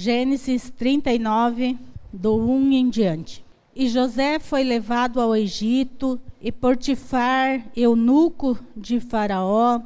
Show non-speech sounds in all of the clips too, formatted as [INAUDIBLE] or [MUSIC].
Gênesis 39, do 1 em diante. E José foi levado ao Egito, e Portifar, eunuco de Faraó,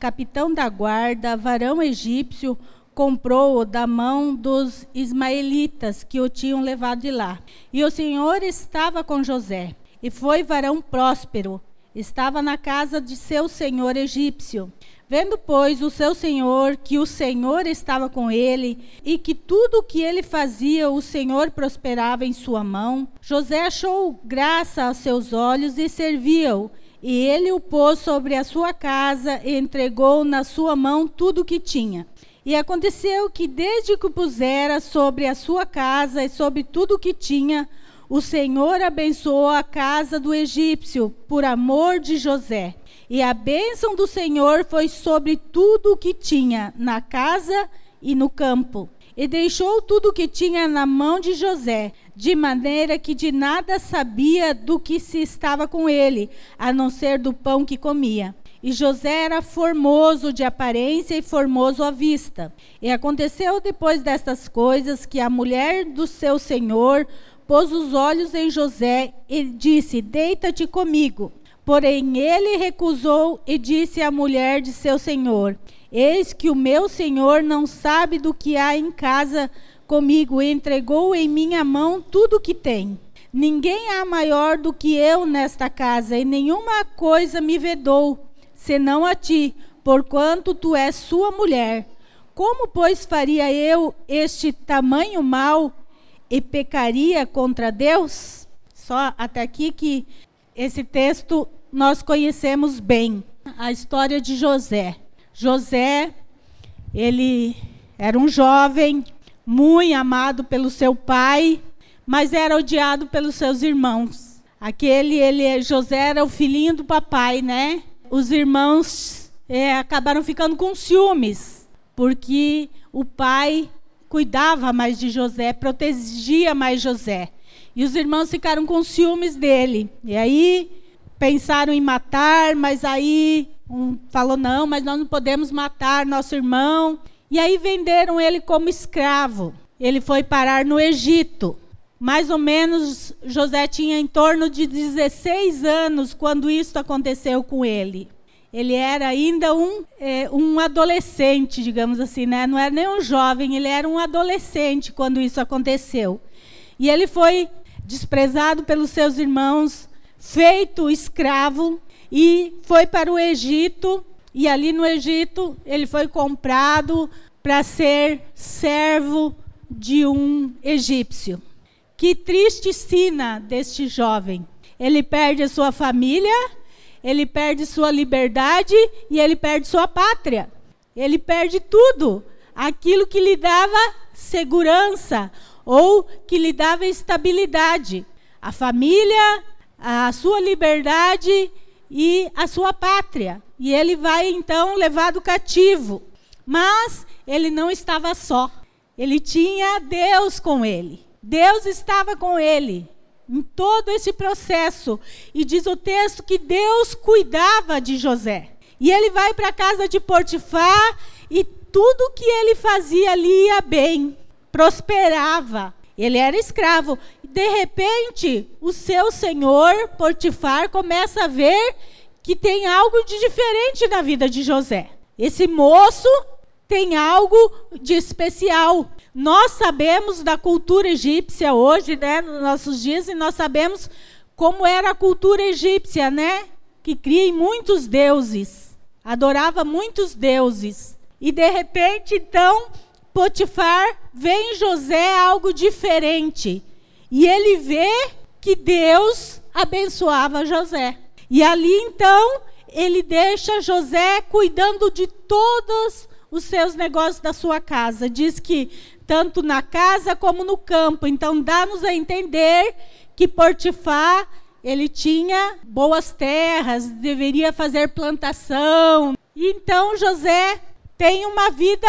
capitão da guarda, varão egípcio, comprou-o da mão dos ismaelitas que o tinham levado de lá. E o Senhor estava com José, e foi varão próspero, estava na casa de seu senhor egípcio. Vendo, pois, o seu senhor que o Senhor estava com ele e que tudo o que ele fazia o Senhor prosperava em sua mão, José achou graça aos seus olhos e serviu-o. E ele o pôs sobre a sua casa e entregou na sua mão tudo o que tinha. E aconteceu que, desde que o pusera sobre a sua casa e sobre tudo o que tinha, o Senhor abençoou a casa do egípcio por amor de José. E a bênção do Senhor foi sobre tudo o que tinha na casa e no campo. E deixou tudo o que tinha na mão de José, de maneira que de nada sabia do que se estava com ele, a não ser do pão que comia. E José era formoso de aparência e formoso à vista. E aconteceu depois destas coisas que a mulher do seu senhor pôs os olhos em José e disse: Deita-te comigo. Porém, ele recusou e disse à mulher de seu senhor: Eis que o meu senhor não sabe do que há em casa comigo e entregou em minha mão tudo o que tem. Ninguém há maior do que eu nesta casa, e nenhuma coisa me vedou, senão a ti, porquanto tu és sua mulher. Como, pois, faria eu este tamanho mal e pecaria contra Deus? Só até aqui que esse texto nós conhecemos bem a história de José. José, ele era um jovem muito amado pelo seu pai, mas era odiado pelos seus irmãos. Aquele, ele, José era o filhinho do papai, né? Os irmãos é, acabaram ficando com ciúmes, porque o pai cuidava mais de José, protegia mais José. E os irmãos ficaram com ciúmes dele. E aí pensaram em matar, mas aí um falou: não, mas nós não podemos matar nosso irmão. E aí venderam ele como escravo. Ele foi parar no Egito. Mais ou menos, José tinha em torno de 16 anos quando isso aconteceu com ele. Ele era ainda um, é, um adolescente, digamos assim, né? não era nem um jovem, ele era um adolescente quando isso aconteceu. E ele foi desprezado pelos seus irmãos, feito escravo e foi para o Egito. E ali no Egito ele foi comprado para ser servo de um egípcio. Que triste sina deste jovem. Ele perde a sua família, ele perde sua liberdade e ele perde sua pátria. Ele perde tudo, aquilo que lhe dava segurança ou que lhe dava estabilidade. A família, a sua liberdade e a sua pátria. E ele vai então levado cativo. Mas ele não estava só. Ele tinha Deus com ele. Deus estava com ele em todo esse processo. E diz o texto que Deus cuidava de José. E ele vai para a casa de Potifar e tudo que ele fazia ali ia bem, prosperava. Ele era escravo. De repente, o seu senhor, Potifar, começa a ver que tem algo de diferente na vida de José. Esse moço tem algo de especial. Nós sabemos da cultura egípcia hoje, né, nos nossos dias, e nós sabemos como era a cultura egípcia, né? Que cria muitos deuses, adorava muitos deuses. E de repente, então, Potifar vê em José algo diferente. E ele vê que Deus abençoava José. E ali então, ele deixa José cuidando de todos os seus negócios da sua casa. Diz que tanto na casa como no campo. Então dá-nos a entender que Potifar ele tinha boas terras, deveria fazer plantação. Então José tem uma vida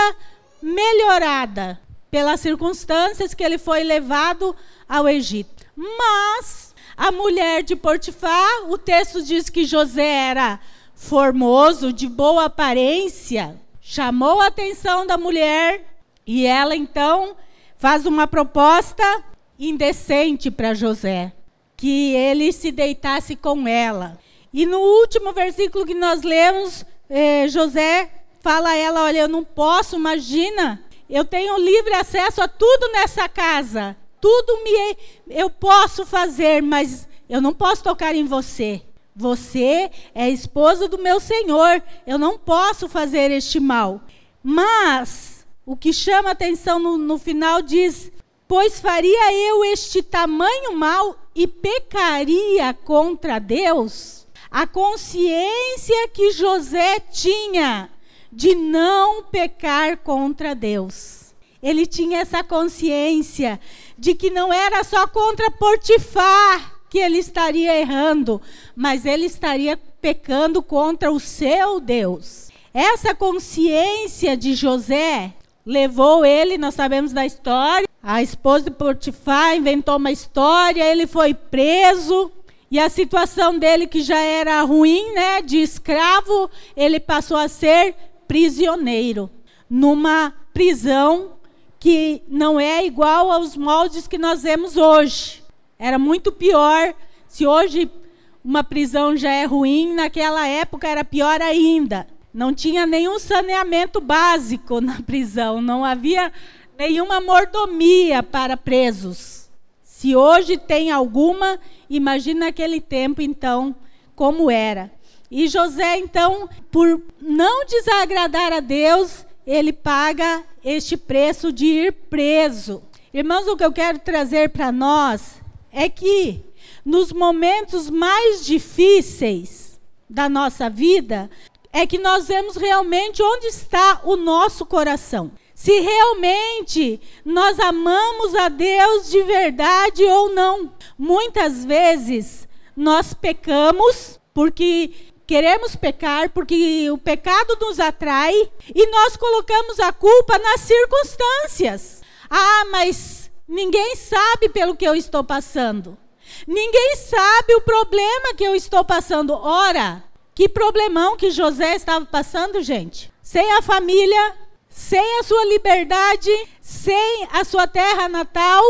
melhorada pelas circunstâncias que ele foi levado ao Egito. Mas a mulher de Potifar, o texto diz que José era formoso, de boa aparência, chamou a atenção da mulher e ela então faz uma proposta indecente para José, que ele se deitasse com ela. E no último versículo que nós lemos, eh, José fala a ela: Olha, eu não posso, imagina, eu tenho livre acesso a tudo nessa casa, tudo me, eu posso fazer, mas eu não posso tocar em você. Você é esposa do meu Senhor, eu não posso fazer este mal. Mas o que chama atenção no, no final diz: Pois faria eu este tamanho mal e pecaria contra Deus? A consciência que José tinha de não pecar contra Deus. Ele tinha essa consciência de que não era só contra Potifar que ele estaria errando, mas ele estaria pecando contra o seu Deus. Essa consciência de José levou ele, nós sabemos da história, a esposa de Potifar inventou uma história, ele foi preso, e a situação dele, que já era ruim, né, de escravo, ele passou a ser prisioneiro, numa prisão que não é igual aos moldes que nós vemos hoje. Era muito pior. Se hoje uma prisão já é ruim, naquela época era pior ainda. Não tinha nenhum saneamento básico na prisão, não havia nenhuma mordomia para presos. Se hoje tem alguma, imagina naquele tempo então como era. E José então, por não desagradar a Deus, ele paga este preço de ir preso. Irmãos, o que eu quero trazer para nós é que nos momentos mais difíceis da nossa vida, é que nós vemos realmente onde está o nosso coração. Se realmente nós amamos a Deus de verdade ou não. Muitas vezes nós pecamos porque queremos pecar, porque o pecado nos atrai e nós colocamos a culpa nas circunstâncias. Ah, mas Ninguém sabe pelo que eu estou passando. Ninguém sabe o problema que eu estou passando. Ora, que problemão que José estava passando, gente. Sem a família, sem a sua liberdade, sem a sua terra natal.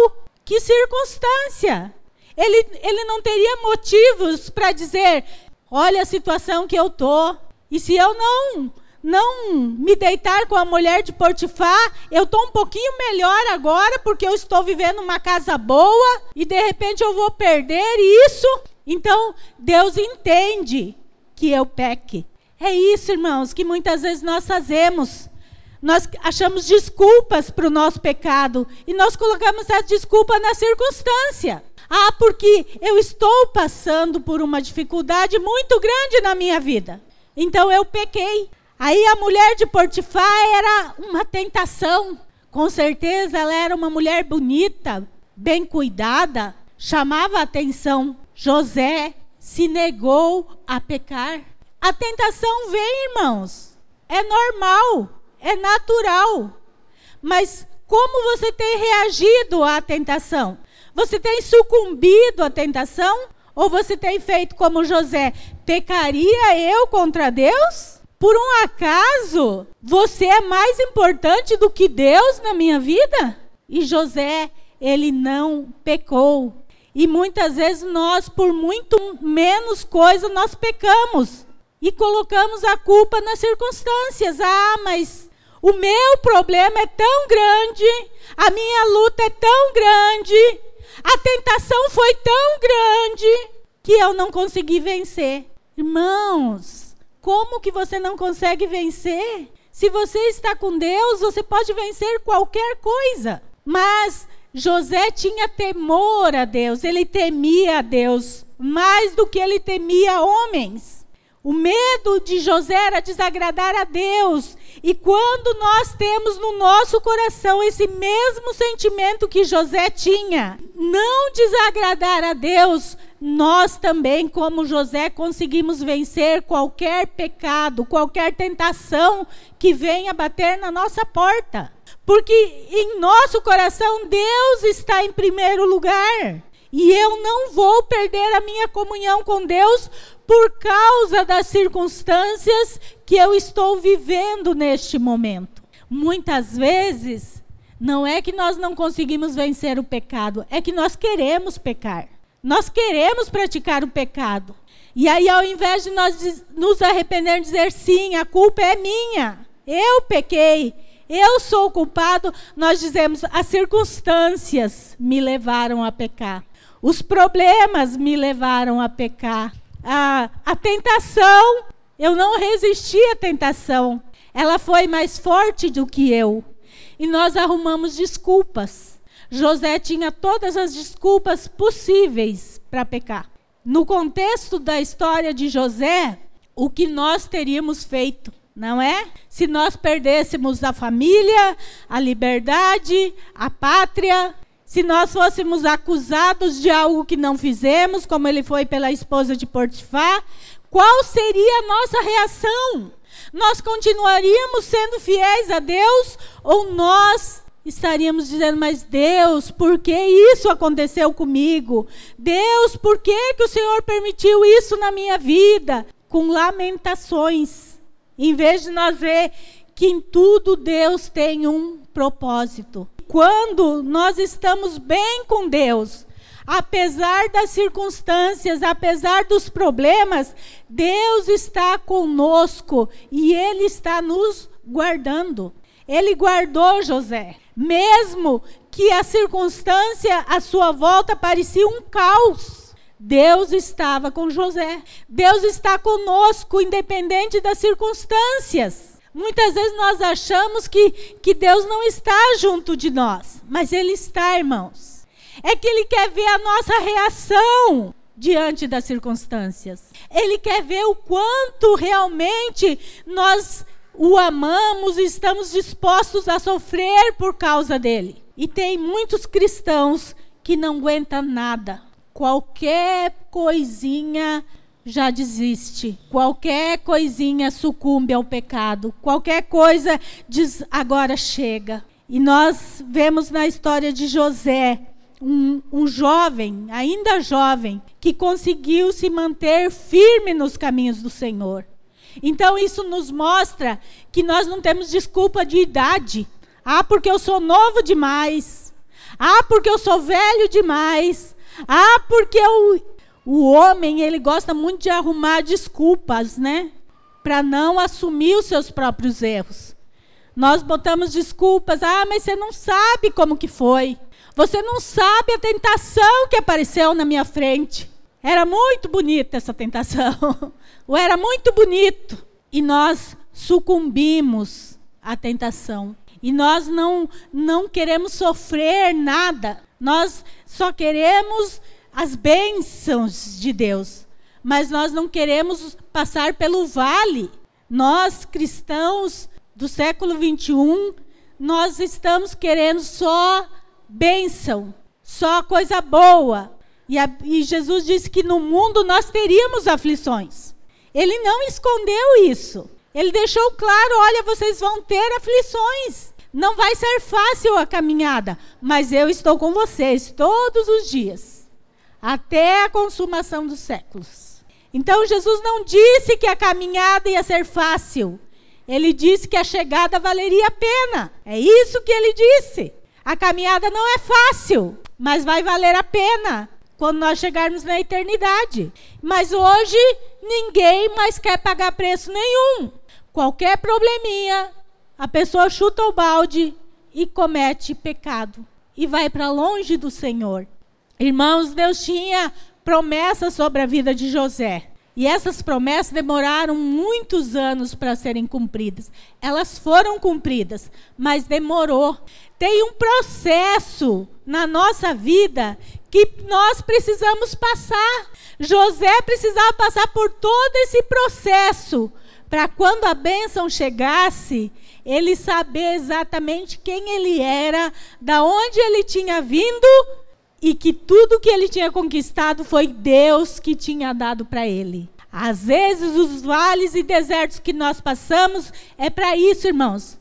Que circunstância! Ele, ele não teria motivos para dizer: olha a situação que eu estou. E se eu não não me deitar com a mulher de Portifar, eu estou um pouquinho melhor agora porque eu estou vivendo uma casa boa e de repente eu vou perder isso. Então, Deus entende que eu peque. É isso, irmãos, que muitas vezes nós fazemos. Nós achamos desculpas para o nosso pecado e nós colocamos essa desculpa na circunstância. Ah, porque eu estou passando por uma dificuldade muito grande na minha vida. Então eu pequei. Aí a mulher de Portifar era uma tentação. Com certeza ela era uma mulher bonita, bem cuidada, chamava a atenção. José se negou a pecar. A tentação vem, irmãos. É normal, é natural. Mas como você tem reagido à tentação? Você tem sucumbido à tentação? Ou você tem feito como José? Pecaria eu contra Deus? Por um acaso, você é mais importante do que Deus na minha vida? E José, ele não pecou. E muitas vezes nós, por muito menos coisa, nós pecamos. E colocamos a culpa nas circunstâncias. Ah, mas o meu problema é tão grande, a minha luta é tão grande, a tentação foi tão grande que eu não consegui vencer. Irmãos, como que você não consegue vencer? Se você está com Deus, você pode vencer qualquer coisa. Mas José tinha temor a Deus, ele temia a Deus mais do que ele temia homens. O medo de José era desagradar a Deus. E quando nós temos no nosso coração esse mesmo sentimento que José tinha, não desagradar a Deus, nós também, como José, conseguimos vencer qualquer pecado, qualquer tentação que venha bater na nossa porta. Porque em nosso coração Deus está em primeiro lugar. E eu não vou perder a minha comunhão com Deus por causa das circunstâncias que eu estou vivendo neste momento. Muitas vezes Não é que nós não conseguimos vencer o pecado, é que nós queremos pecar. Nós queremos praticar o pecado. E aí, ao invés de nós nos arrepender, dizer sim, a culpa é minha, eu pequei, eu sou o culpado, nós dizemos as circunstâncias me levaram a pecar, os problemas me levaram a pecar, a, a tentação, eu não resisti à tentação, ela foi mais forte do que eu. E nós arrumamos desculpas. José tinha todas as desculpas possíveis para pecar. No contexto da história de José, o que nós teríamos feito, não é? Se nós perdêssemos a família, a liberdade, a pátria, se nós fôssemos acusados de algo que não fizemos, como ele foi pela esposa de Portifar, qual seria a nossa reação? Nós continuaríamos sendo fiéis a Deus ou nós estaríamos dizendo, mas Deus, por que isso aconteceu comigo? Deus, por que, que o Senhor permitiu isso na minha vida? Com lamentações, em vez de nós ver que em tudo Deus tem um propósito. Quando nós estamos bem com Deus, apesar das circunstâncias, apesar dos problemas, Deus está conosco e Ele está nos guardando. Ele guardou José, mesmo que a circunstância à sua volta parecia um caos. Deus estava com José. Deus está conosco, independente das circunstâncias. Muitas vezes nós achamos que, que Deus não está junto de nós, mas Ele está, irmãos é que Ele quer ver a nossa reação diante das circunstâncias. Ele quer ver o quanto realmente nós o amamos e estamos dispostos a sofrer por causa dele. E tem muitos cristãos que não aguentam nada. Qualquer coisinha já desiste. Qualquer coisinha sucumbe ao pecado. Qualquer coisa diz agora chega. E nós vemos na história de José um, um jovem, ainda jovem, que conseguiu se manter firme nos caminhos do Senhor. Então, isso nos mostra que nós não temos desculpa de idade. Ah, porque eu sou novo demais. Ah, porque eu sou velho demais. Ah, porque eu... o homem ele gosta muito de arrumar desculpas, né? Para não assumir os seus próprios erros. Nós botamos desculpas. Ah, mas você não sabe como que foi. Você não sabe a tentação que apareceu na minha frente. Era muito bonita essa tentação. [LAUGHS] Ou era muito bonito. E nós sucumbimos à tentação. E nós não, não queremos sofrer nada. Nós só queremos as bênçãos de Deus. Mas nós não queremos passar pelo vale. Nós, cristãos do século 21, nós estamos querendo só bênção, só coisa boa. E, a, e Jesus disse que no mundo nós teríamos aflições. Ele não escondeu isso. Ele deixou claro: olha, vocês vão ter aflições. Não vai ser fácil a caminhada, mas eu estou com vocês todos os dias, até a consumação dos séculos. Então Jesus não disse que a caminhada ia ser fácil. Ele disse que a chegada valeria a pena. É isso que ele disse. A caminhada não é fácil, mas vai valer a pena quando nós chegarmos na eternidade. Mas hoje ninguém mais quer pagar preço nenhum. Qualquer probleminha, a pessoa chuta o balde e comete pecado e vai para longe do Senhor. Irmãos, Deus tinha promessas sobre a vida de José. E essas promessas demoraram muitos anos para serem cumpridas. Elas foram cumpridas, mas demorou. Tem um processo na nossa vida que nós precisamos passar. José precisava passar por todo esse processo para quando a bênção chegasse, ele saber exatamente quem ele era, da onde ele tinha vindo e que tudo que ele tinha conquistado foi Deus que tinha dado para ele. Às vezes, os vales e desertos que nós passamos é para isso, irmãos.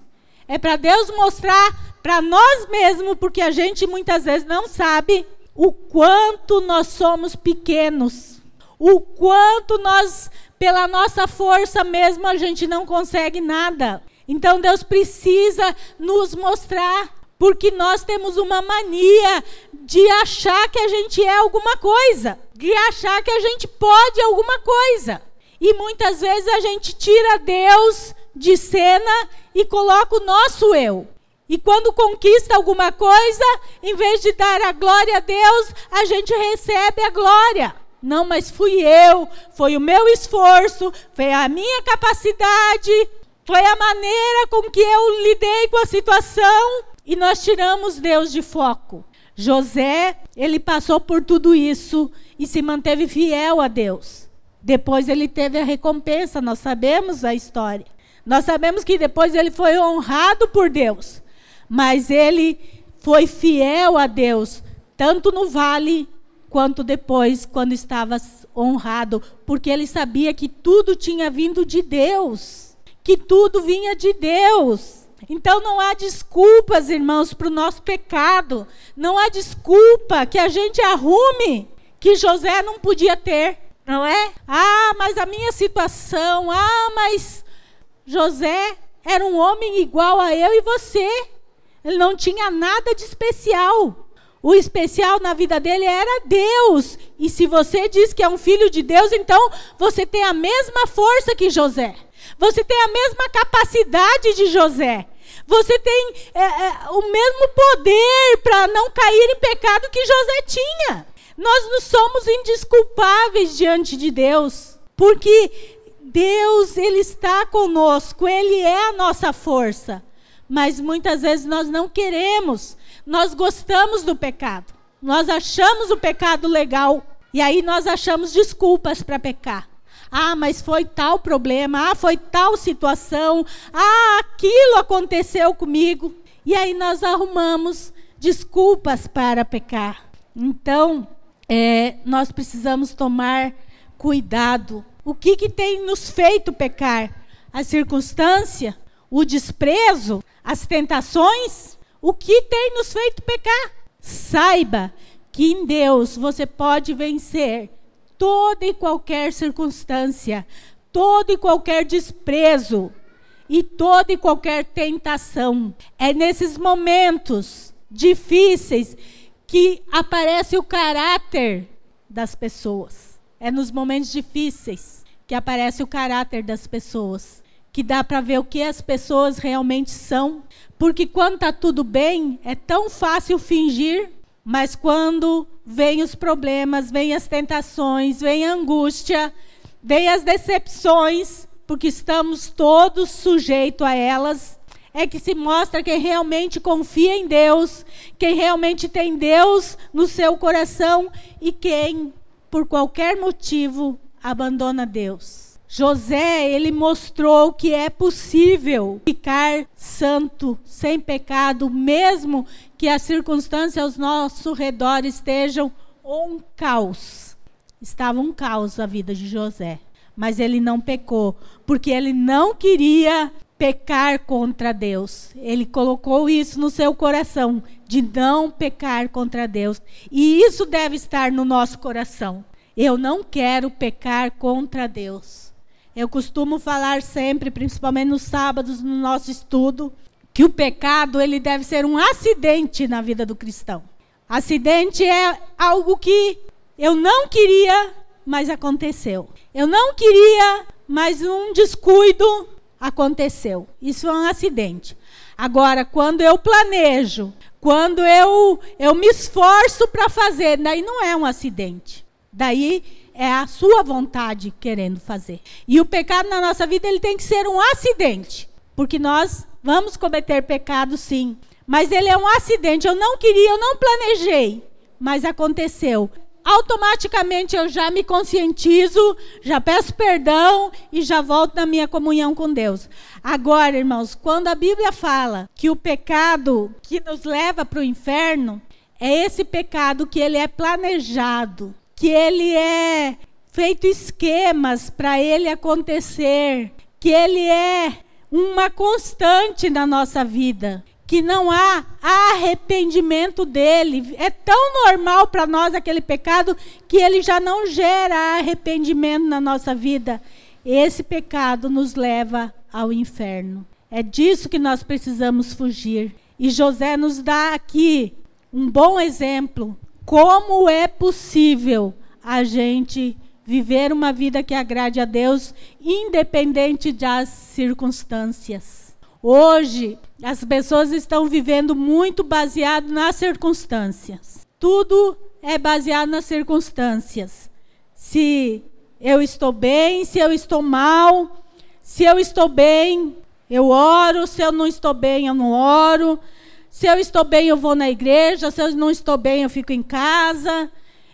É para Deus mostrar para nós mesmos, porque a gente muitas vezes não sabe o quanto nós somos pequenos, o quanto nós, pela nossa força mesmo, a gente não consegue nada. Então Deus precisa nos mostrar Porque nós temos uma mania de achar que a gente é alguma coisa, de achar que a gente pode alguma coisa. E muitas vezes a gente tira Deus de cena e coloca o nosso eu. E quando conquista alguma coisa, em vez de dar a glória a Deus, a gente recebe a glória. Não, mas fui eu, foi o meu esforço, foi a minha capacidade, foi a maneira com que eu lidei com a situação e nós tiramos Deus de foco. José, ele passou por tudo isso e se manteve fiel a Deus. Depois ele teve a recompensa, nós sabemos a história. Nós sabemos que depois ele foi honrado por Deus mas ele foi fiel a Deus, tanto no vale quanto depois, quando estava honrado, porque ele sabia que tudo tinha vindo de Deus, que tudo vinha de Deus. Então não há desculpas, irmãos, para o nosso pecado. Não há desculpa que a gente arrume que José não podia ter, não é? Ah, mas a minha situação, ah, mas José era um homem igual a eu e você. Ele não tinha nada de especial. O especial na vida dele era Deus. E se você diz que é um filho de Deus, então você tem a mesma força que José. Você tem a mesma capacidade de José. Você tem é, é, o mesmo poder para não cair em pecado que José tinha. Nós não somos indisculpáveis diante de Deus, porque Deus ele está conosco, ele é a nossa força. Mas muitas vezes nós não queremos, nós gostamos do pecado, nós achamos o pecado legal e aí nós achamos desculpas para pecar. Ah, mas foi tal problema, ah, foi tal situação, ah, aquilo aconteceu comigo. E aí nós arrumamos desculpas para pecar. Então, é, nós precisamos tomar cuidado. O que, que tem nos feito pecar? A circunstância? O desprezo? as tentações, o que tem nos feito pecar. Saiba que em Deus você pode vencer toda e qualquer circunstância, todo e qualquer desprezo e toda e qualquer tentação. É nesses momentos difíceis que aparece o caráter das pessoas. É nos momentos difíceis que aparece o caráter das pessoas que dá para ver o que as pessoas realmente são. Porque quando está tudo bem, é tão fácil fingir, mas quando vem os problemas, vem as tentações, vem a angústia, vem as decepções, porque estamos todos sujeitos a elas, é que se mostra quem realmente confia em Deus, quem realmente tem Deus no seu coração e quem, por qualquer motivo, abandona Deus. José, ele mostrou que é possível ficar santo, sem pecado, mesmo que as circunstâncias ao nosso redor estejam um caos. Estava um caos a vida de José. Mas ele não pecou, porque ele não queria pecar contra Deus. Ele colocou isso no seu coração, de não pecar contra Deus. E isso deve estar no nosso coração. Eu não quero pecar contra Deus. Eu costumo falar sempre, principalmente nos sábados, no nosso estudo, que o pecado ele deve ser um acidente na vida do cristão. Acidente é algo que eu não queria, mas aconteceu. Eu não queria, mas um descuido aconteceu. Isso é um acidente. Agora, quando eu planejo, quando eu, eu me esforço para fazer, daí não é um acidente. Daí é a sua vontade querendo fazer. E o pecado na nossa vida ele tem que ser um acidente, porque nós vamos cometer pecado sim, mas ele é um acidente. Eu não queria, eu não planejei, mas aconteceu. Automaticamente eu já me conscientizo, já peço perdão e já volto na minha comunhão com Deus. Agora, irmãos, quando a Bíblia fala que o pecado que nos leva para o inferno é esse pecado que ele é planejado, que ele é feito esquemas para ele acontecer, que ele é uma constante na nossa vida, que não há arrependimento dele. É tão normal para nós aquele pecado que ele já não gera arrependimento na nossa vida. Esse pecado nos leva ao inferno. É disso que nós precisamos fugir. E José nos dá aqui um bom exemplo como é possível a gente viver uma vida que agrade a Deus, independente das circunstâncias. Hoje, as pessoas estão vivendo muito baseado nas circunstâncias. Tudo é baseado nas circunstâncias. Se eu estou bem, se eu estou mal, se eu estou bem, eu oro, se eu não estou bem, eu não oro. Se eu estou bem, eu vou na igreja, se eu não estou bem, eu fico em casa.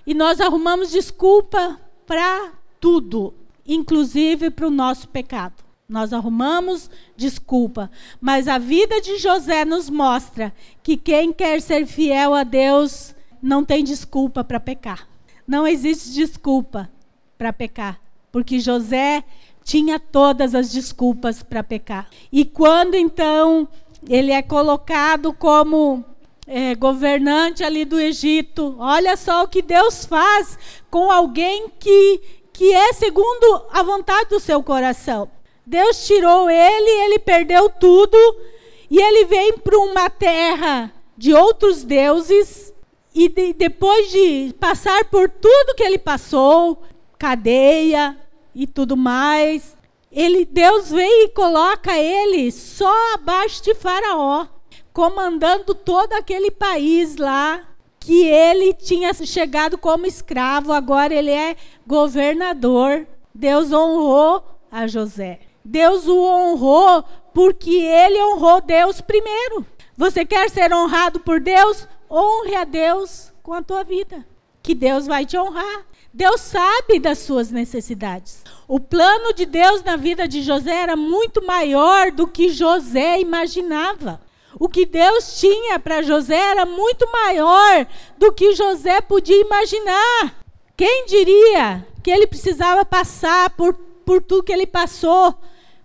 E nós arrumamos desculpa para tudo, inclusive para o nosso pecado. Nós arrumamos desculpa, mas a vida de José nos mostra que quem quer ser fiel a Deus não tem desculpa para pecar. Não existe desculpa para pecar, porque José tinha todas as desculpas para pecar. E quando então ele é colocado como é, governante ali do Egito. Olha só o que Deus faz com alguém que, que é segundo a vontade do seu coração. Deus tirou ele, ele perdeu tudo, e ele vem para uma terra de outros deuses, e de, depois de passar por tudo que ele passou cadeia e tudo mais ele, Deus vem e coloca ele só abaixo de Faraó, comandando todo aquele país lá que ele tinha chegado como escravo, agora ele é governador. Deus honrou a José. Deus o honrou porque ele honrou Deus primeiro. Você quer ser honrado por Deus? Honre a Deus com a tua vida, que Deus vai te honrar. Deus sabe das suas necessidades. O plano de Deus na vida de José era muito maior do que José imaginava. O que Deus tinha para José era muito maior do que José podia imaginar. Quem diria que ele precisava passar por, por tudo que ele passou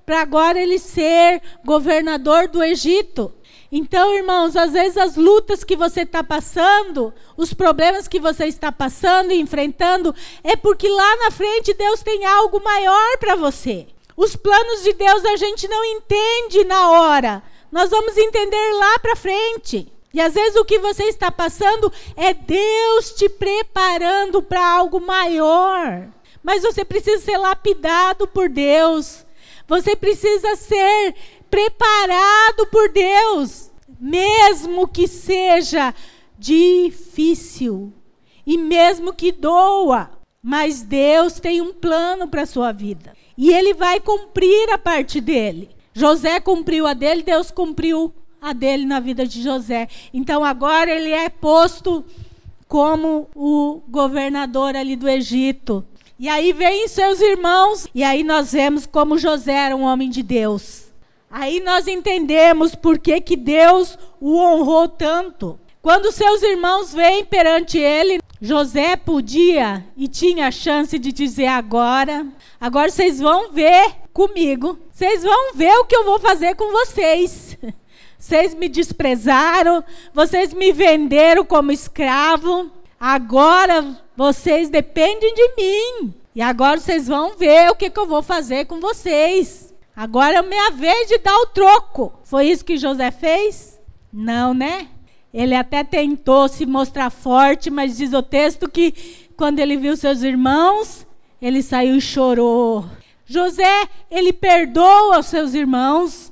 para agora ele ser governador do Egito? Então, irmãos, às vezes as lutas que você está passando, os problemas que você está passando e enfrentando, é porque lá na frente Deus tem algo maior para você. Os planos de Deus a gente não entende na hora, nós vamos entender lá para frente. E às vezes o que você está passando é Deus te preparando para algo maior. Mas você precisa ser lapidado por Deus. Você precisa ser preparado por Deus, mesmo que seja difícil e mesmo que doa, mas Deus tem um plano para a sua vida e Ele vai cumprir a parte dele. José cumpriu a dele, Deus cumpriu a dele na vida de José. Então agora ele é posto como o governador ali do Egito. E aí vem seus irmãos, e aí nós vemos como José era um homem de Deus. Aí nós entendemos por que, que Deus o honrou tanto. Quando seus irmãos vêm perante ele, José podia e tinha a chance de dizer agora, agora vocês vão ver comigo. Vocês vão ver o que eu vou fazer com vocês. [LAUGHS] Vocês me desprezaram, vocês me venderam como escravo. Agora vocês dependem de mim. E agora vocês vão ver o que, que eu vou fazer com vocês. Agora é minha vez de dar o troco. Foi isso que José fez? Não, né? Ele até tentou se mostrar forte, mas diz o texto que quando ele viu seus irmãos, ele saiu e chorou. José, ele perdoa os seus irmãos.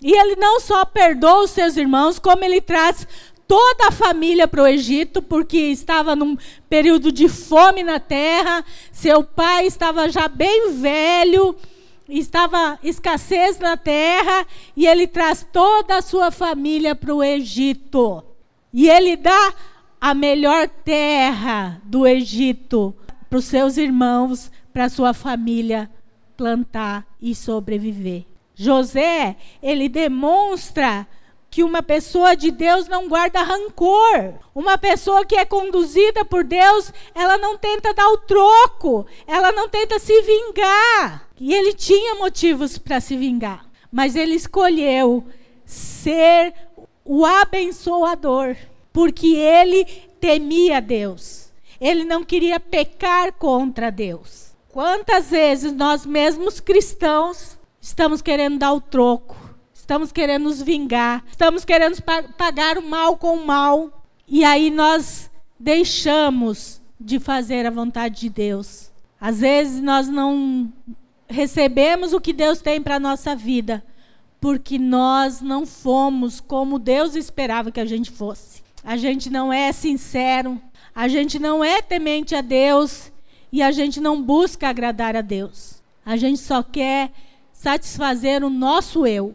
E ele não só perdoa os seus irmãos, como ele traz toda a família para o Egito, porque estava num período de fome na terra. Seu pai estava já bem velho estava escassez na terra e ele traz toda a sua família para o Egito. E ele dá a melhor terra do Egito para os seus irmãos, para a sua família plantar e sobreviver. José, ele demonstra que uma pessoa de Deus não guarda rancor. Uma pessoa que é conduzida por Deus, ela não tenta dar o troco, ela não tenta se vingar. E ele tinha motivos para se vingar, mas ele escolheu ser o abençoador, porque ele temia Deus. Ele não queria pecar contra Deus. Quantas vezes nós mesmos cristãos estamos querendo dar o troco? Estamos querendo nos vingar, estamos querendo pagar o mal com o mal, e aí nós deixamos de fazer a vontade de Deus. Às vezes nós não recebemos o que Deus tem para a nossa vida, porque nós não fomos como Deus esperava que a gente fosse. A gente não é sincero, a gente não é temente a Deus e a gente não busca agradar a Deus. A gente só quer satisfazer o nosso eu,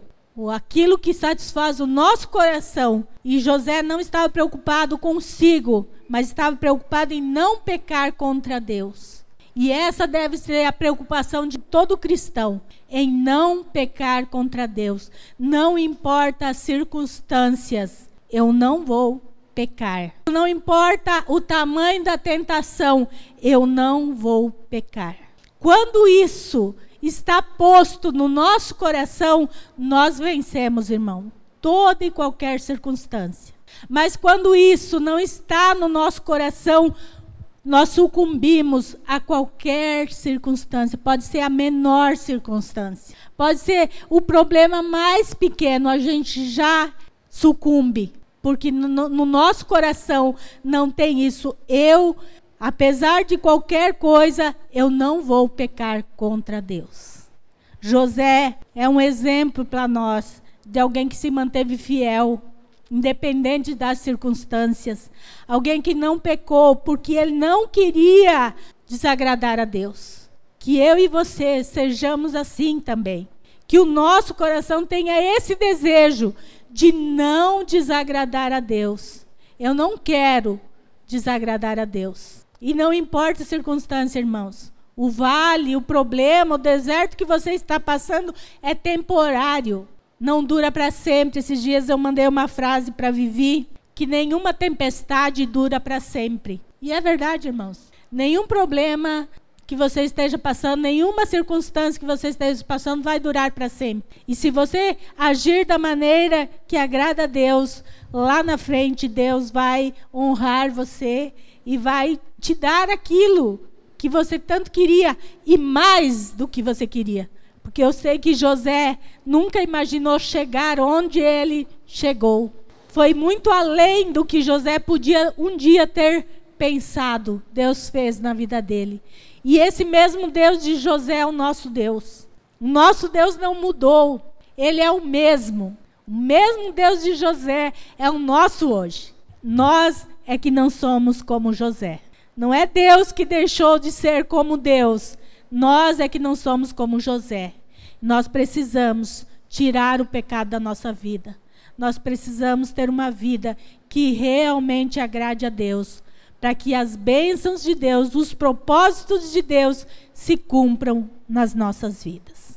aquilo que satisfaz o nosso coração. E José não estava preocupado consigo, mas estava preocupado em não pecar contra Deus. E essa deve ser a preocupação de todo cristão, em não pecar contra Deus. Não importa as circunstâncias, eu não vou pecar. Não importa o tamanho da tentação, eu não vou pecar. Quando isso está posto no nosso coração, nós vencemos, irmão, toda e qualquer circunstância. Mas quando isso não está no nosso coração, nós sucumbimos a qualquer circunstância, pode ser a menor circunstância, pode ser o problema mais pequeno, a gente já sucumbe, porque no, no nosso coração não tem isso. Eu, apesar de qualquer coisa, eu não vou pecar contra Deus. José é um exemplo para nós de alguém que se manteve fiel independente das circunstâncias. Alguém que não pecou porque ele não queria desagradar a Deus. Que eu e você sejamos assim também. Que o nosso coração tenha esse desejo de não desagradar a Deus. Eu não quero desagradar a Deus. E não importa a circunstância, irmãos. O vale, o problema, o deserto que você está passando é temporário não dura para sempre. Esses dias eu mandei uma frase para Vivi que nenhuma tempestade dura para sempre. E é verdade, irmãos. Nenhum problema que você esteja passando, nenhuma circunstância que você esteja passando vai durar para sempre. E se você agir da maneira que agrada a Deus, lá na frente Deus vai honrar você e vai te dar aquilo que você tanto queria e mais do que você queria. Porque eu sei que José nunca imaginou chegar onde ele chegou. Foi muito além do que José podia um dia ter pensado. Deus fez na vida dele. E esse mesmo Deus de José é o nosso Deus. O nosso Deus não mudou. Ele é o mesmo. O mesmo Deus de José é o nosso hoje. Nós é que não somos como José. Não é Deus que deixou de ser como Deus, nós é que não somos como José. Nós precisamos tirar o pecado da nossa vida. Nós precisamos ter uma vida que realmente agrade a Deus, para que as bênçãos de Deus, os propósitos de Deus se cumpram nas nossas vidas.